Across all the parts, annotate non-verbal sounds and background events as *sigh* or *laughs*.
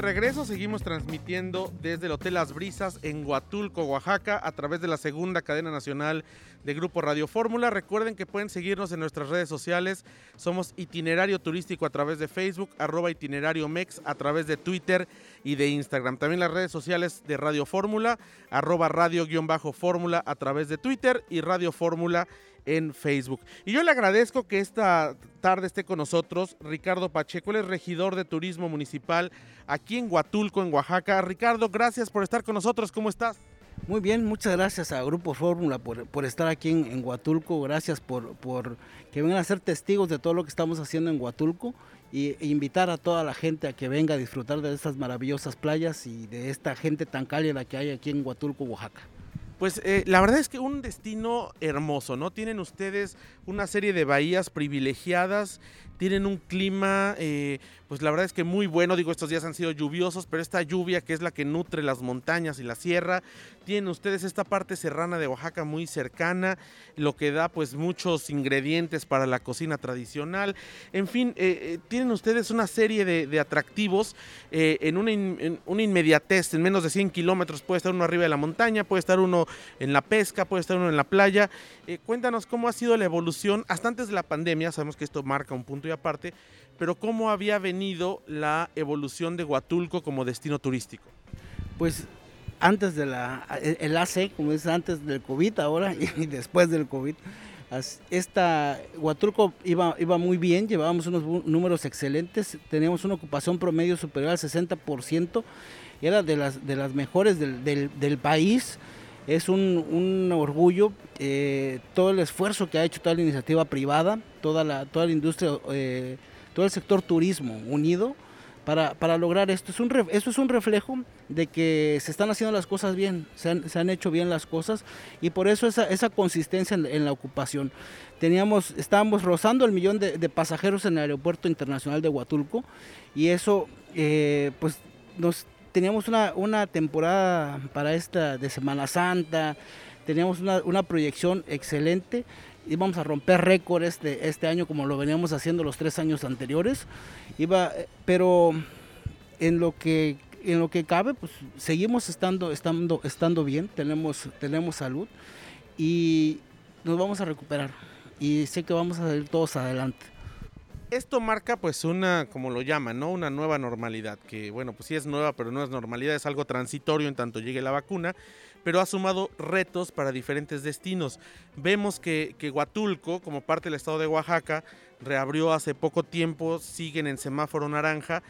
regreso, seguimos transmitiendo desde el Hotel Las Brisas en Huatulco, Oaxaca, a través de la segunda cadena nacional de Grupo Radio Fórmula. Recuerden que pueden seguirnos en nuestras redes sociales. Somos Itinerario Turístico a través de Facebook, arroba Itinerario Mex a través de Twitter y de Instagram. También las redes sociales de Radio Fórmula, arroba radio-fórmula a través de Twitter y Radio Fórmula en Facebook. Y yo le agradezco que esta tarde esté con nosotros Ricardo Pacheco, él es regidor de Turismo Municipal aquí en Huatulco, en Oaxaca. Ricardo, gracias por estar con nosotros, ¿cómo estás? Muy bien, muchas gracias a Grupo Fórmula por, estar aquí en, Huatulco, gracias por, por, que vengan a ser testigos de todo lo que estamos haciendo en Huatulco y, e invitar a toda la gente a que venga a disfrutar de estas maravillosas playas y de esta gente tan cálida que hay aquí en Huatulco, Oaxaca. Pues eh, la verdad es que un destino hermoso, ¿no? Tienen ustedes una serie de bahías privilegiadas, tienen un clima, eh, pues la verdad es que muy bueno, digo, estos días han sido lluviosos, pero esta lluvia que es la que nutre las montañas y la sierra, tienen ustedes esta parte serrana de Oaxaca muy cercana, lo que da pues muchos ingredientes para la cocina tradicional, en fin, eh, tienen ustedes una serie de, atractivos en, una una inmediatez, en menos de 100 kilómetros. Puede estar uno arriba de la montaña, puede estar uno en la pesca, puede estar uno en la playa. Eh, cuéntanos cómo ha sido la evolución, hasta antes de la pandemia, sabemos que esto marca un punto aparte, pero cómo había venido la evolución de Huatulco como destino turístico. Pues antes de la, el AC, como es antes del COVID ahora *laughs* y después del COVID, esta Huatulco iba, iba muy bien, llevábamos unos números excelentes, teníamos una ocupación promedio superior al 60%, era de las, de las mejores del, del país es un, orgullo eh, todo el esfuerzo que ha hecho toda la iniciativa privada, toda la, toda la industria, eh, todo el sector turismo unido para, lograr esto. Es un, esto es un reflejo de que se están haciendo las cosas bien, se han, hecho bien las cosas y por eso esa, esa consistencia en, la ocupación. Teníamos, estábamos rozando el millón de, pasajeros en el aeropuerto internacional de Huatulco y eso eh, pues nos teníamos una, una temporada para esta de Semana Santa, teníamos una, una proyección excelente, íbamos a romper récord este, este año como lo veníamos haciendo los tres años anteriores, iba, pero en lo que en lo que cabe, pues seguimos estando, estando, estando bien, tenemos, tenemos salud y nos vamos a recuperar. Y sé que vamos a salir todos adelante. Esto marca pues una, como lo llaman, ¿no? Una nueva normalidad, que bueno, pues sí es nueva, pero no es normalidad, es algo transitorio en tanto llegue la vacuna, pero ha sumado retos para diferentes destinos. Vemos que, que Huatulco, como parte del estado de Oaxaca, reabrió hace poco tiempo, siguen en semáforo naranja,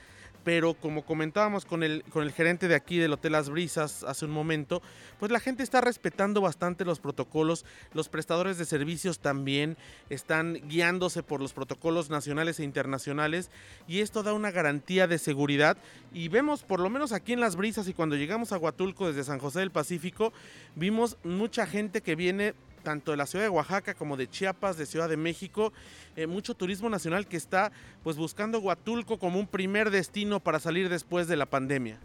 pero como comentábamos con el, con el gerente de aquí del Hotel Las Brisas hace un momento, pues la gente está respetando bastante los protocolos, los prestadores de servicios también están guiándose por los protocolos nacionales e internacionales y esto da una garantía de seguridad y vemos por lo menos aquí en Las Brisas y cuando llegamos a Huatulco desde San José del Pacífico, vimos mucha gente que viene tanto de la ciudad de Oaxaca como de Chiapas, de Ciudad de México, eh, mucho turismo nacional que está pues buscando Huatulco como un primer destino para salir después de la pandemia.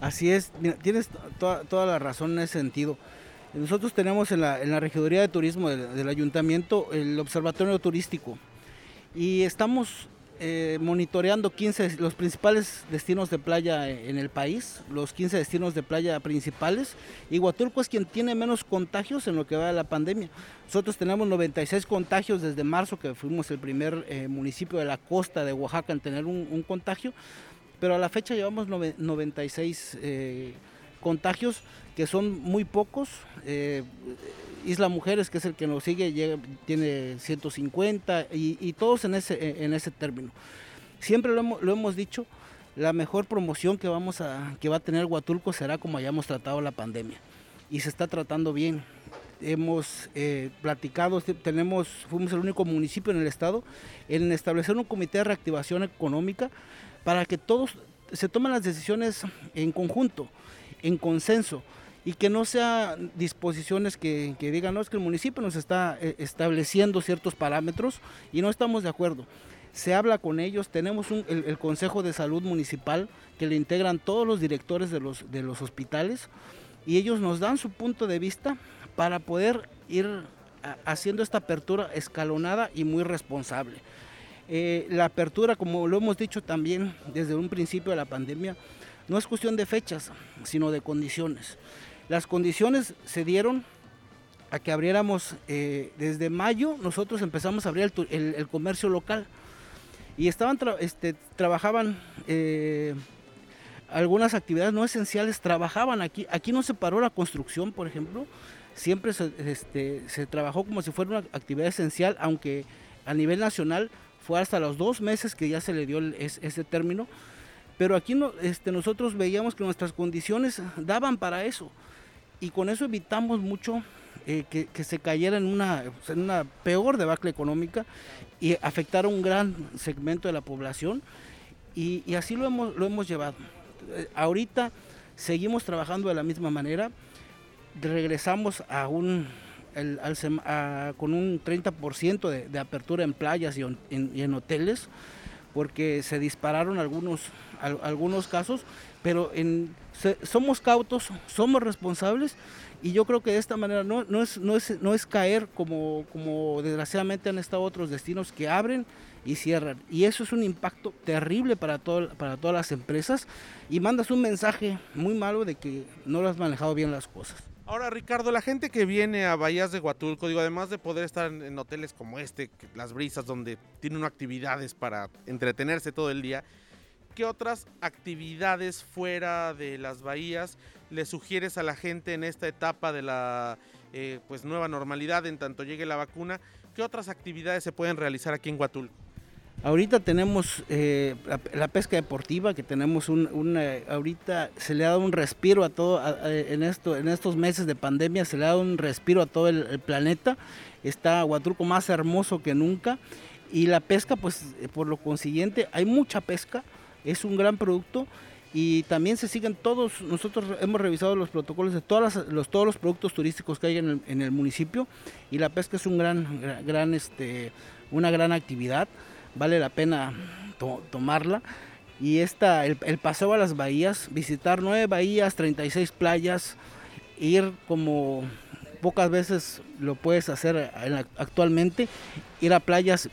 Así es, tienes toda, la razón en ese sentido. Nosotros tenemos en la, en la Regiduría de Turismo del Ayuntamiento el Observatorio Turístico y estamos eh, monitoreando 15, los principales destinos de playa en el país, los 15 destinos de playa principales, y Huatulco es quien tiene menos contagios en lo que va de la pandemia. Nosotros tenemos 96 contagios desde marzo, que fuimos el primer eh, municipio de la costa de Oaxaca en tener un, contagio, pero a la fecha llevamos 96 eh, contagios, que son muy pocos. Isla Mujeres, que es el que nos sigue, tiene 150 y, todos en ese, en ese término. Siempre lo hemos, dicho, la mejor promoción que, vamos a, que va a tener Huatulco será como hayamos tratado la pandemia. Y se está tratando bien. hemos eh, platicado, tenemos, fuimos el único municipio en el estado en establecer un comité de reactivación económica para que todos se tomen las decisiones en conjunto, en consenso y que no sean disposiciones que, digan, no, es que el municipio nos está eh, estableciendo ciertos parámetros y no estamos de acuerdo. Se habla con ellos, tenemos el, Consejo de Salud Municipal que le integran todos los directores de los, de los hospitales y ellos nos dan su punto de vista para poder ir haciendo esta apertura escalonada y muy responsable. Eh, la apertura, como lo hemos dicho también desde un principio de la pandemia, no es cuestión de fechas, sino de condiciones. Las condiciones se dieron a que abriéramos eh, desde mayo, nosotros empezamos a abrir el, comercio local y estaban este, trabajaban eh, algunas actividades no esenciales, trabajaban aquí. Aquí no se paró la construcción, por ejemplo, siempre se, este, se trabajó como si fuera una actividad esencial, aunque a nivel nacional fue hasta los dos meses que ya se le dio ese término. Pero aquí no, este, nosotros veíamos que nuestras condiciones daban para eso. Y con eso evitamos mucho eh, que, se cayera en una, en peor debacle económica y afectar a un gran segmento de la población. Y, así lo hemos, lo hemos llevado. Eh, ahorita seguimos trabajando de la misma manera, regresamos con un 30% de, de, apertura en playas y en, hoteles, porque se dispararon algunos, algunos casos, pero somos cautos, somos responsables y yo creo que de esta manera no, no, es, no, es, no es caer como, como desgraciadamente han estado otros destinos que abren y cierran. Y eso es un impacto terrible para, todo, para todas las empresas y mandas un mensaje muy malo de que no lo has manejado bien las cosas. Ahora, Ricardo, la gente que viene a Bahías de Huatulco, digo, además de poder estar en, hoteles como este, Las Brisas, donde tienen actividades para entretenerse todo el día, ¿qué otras actividades fuera de las bahías le sugieres a la gente en esta etapa de la eh, pues nueva normalidad en tanto llegue la vacuna? ¿Qué otras actividades se pueden realizar aquí en Huatulco? Ahorita tenemos eh, la, pesca deportiva, que tenemos un, ahorita se le ha dado un respiro a todo, en, esto, en estos meses de pandemia se le ha dado un respiro a todo el, el planeta. Está Huatulco más hermoso que nunca. Y la pesca, pues por lo consiguiente, hay mucha pesca es un gran producto. Y también se siguen todos, nosotros hemos revisado los protocolos de los, todos los productos turísticos que hay en el, municipio. Y la pesca es un gran, gran, este, una gran actividad, vale la pena tomarla. Y esta, el, paseo a las bahías, visitar nueve bahías, 36 playas, ir como pocas veces lo puedes hacer actualmente, ir a playas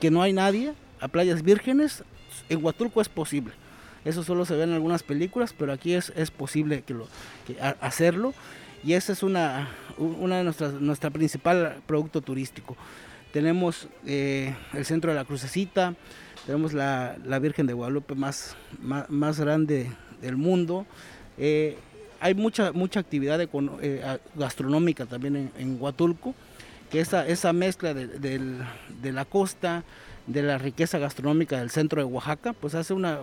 que no hay nadie, a playas vírgenes, en Huatulco es posible. Eso solo se ve en algunas películas, pero aquí es, es posible que lo, hacerlo. Y ese es una, una de nuestras nuestra principal producto turístico. Tenemos eh, el centro de la Crucecita, tenemos la, la Virgen de Guadalupe más, más, grande del mundo. Eh, hay mucha, mucha actividad eh, gastronómica también en, Huatulco, que esa, esa mezcla de, de la costa, de la riqueza gastronómica del centro de Oaxaca, pues hace una,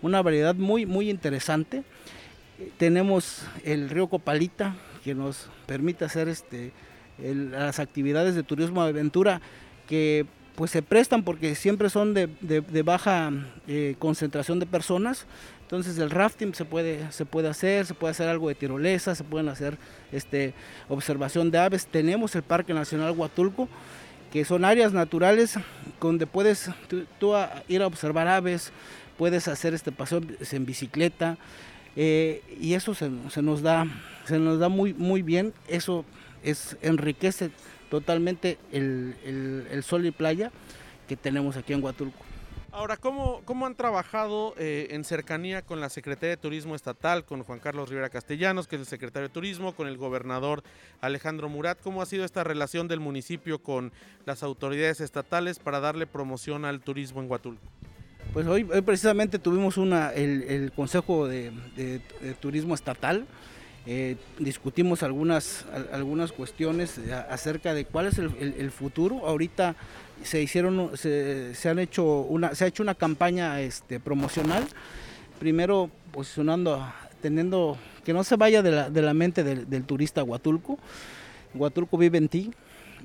una, variedad muy, muy interesante. Tenemos el río Copalita, que nos permite hacer este, las actividades de turismo de aventura que pues se prestan porque siempre son de, baja eh, concentración de personas. Entonces el rafting se puede, se puede hacer, se puede hacer algo de tirolesa, se pueden hacer este, observación de aves. Tenemos el Parque Nacional Huatulco, que son áreas naturales donde puedes tú, ir a observar aves, puedes hacer este paseo en bicicleta eh, y eso se, nos da se nos da muy muy bien eso es enriquece totalmente el, el sol y playa que tenemos aquí en Huatulco. Ahora, ¿cómo, cómo han trabajado eh, en cercanía con la Secretaría de Turismo Estatal, con Juan Carlos Rivera Castellanos, que es el secretario de Turismo, con el gobernador Alejandro Murat? ¿Cómo ha sido esta relación del municipio con las autoridades estatales para darle promoción al turismo en Huatulco? Pues hoy, precisamente tuvimos una, el, Consejo de, Turismo Estatal. Eh, discutimos algunas, algunas cuestiones acerca de cuál es el, futuro. Ahorita se hicieron se, han hecho una se ha hecho una campaña este promocional primero posicionando teniendo que no se vaya de la, de la mente del, del turista Huatulco. Huatulco vive en ti,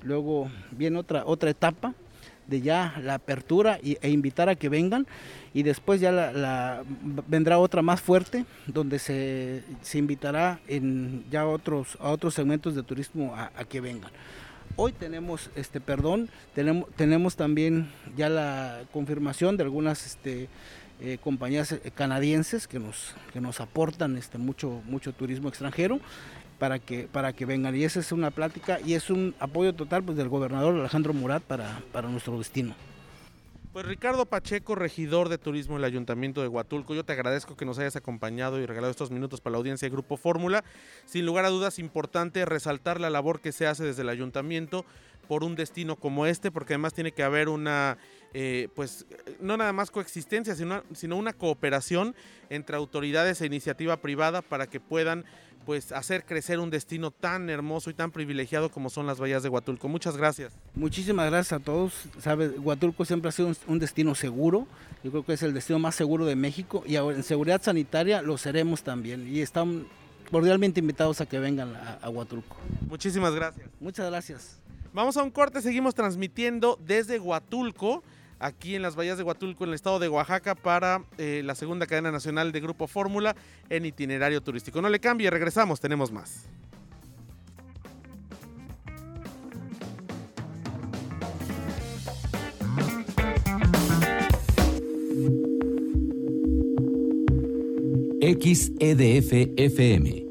luego viene otra, otra etapa de ya la apertura y, e invitar a que vengan y después ya la, vendrá otra más fuerte donde se, se, invitará en ya otros a otros segmentos de turismo a, que vengan. Hoy tenemos este perdón, tenemos, tenemos también ya la confirmación de algunas este, eh, compañías canadienses que nos, que nos aportan este, mucho, mucho turismo extranjero para que, para que vengan. Y esa es una plática y es un apoyo total pues, del gobernador Alejandro Murat para, para nuestro destino. Pues Ricardo Pacheco, regidor de turismo del Ayuntamiento de Huatulco, yo te agradezco que nos hayas acompañado y regalado estos minutos para la audiencia de Grupo Fórmula. Sin lugar a dudas, importante resaltar la labor que se hace desde el Ayuntamiento por un destino como este, porque además tiene que haber una, eh, pues, no nada más coexistencia, sino, sino una cooperación entre autoridades e iniciativa privada para que puedan pues hacer crecer un destino tan hermoso y tan privilegiado como son las bahías de Huatulco. Muchas gracias. Muchísimas gracias a todos. Sabes, Huatulco siempre ha sido un, destino seguro. Yo creo que es el destino más seguro de México y ahora en seguridad sanitaria lo seremos también. Y están cordialmente invitados a que vengan a, a Huatulco. Muchísimas gracias. Muchas gracias. Vamos a un corte, seguimos transmitiendo desde Huatulco aquí en las bahías de Huatulco, en el estado de Oaxaca, para eh, la segunda cadena nacional de Grupo Fórmula en itinerario turístico. No le cambie, regresamos, tenemos más. XEDF FM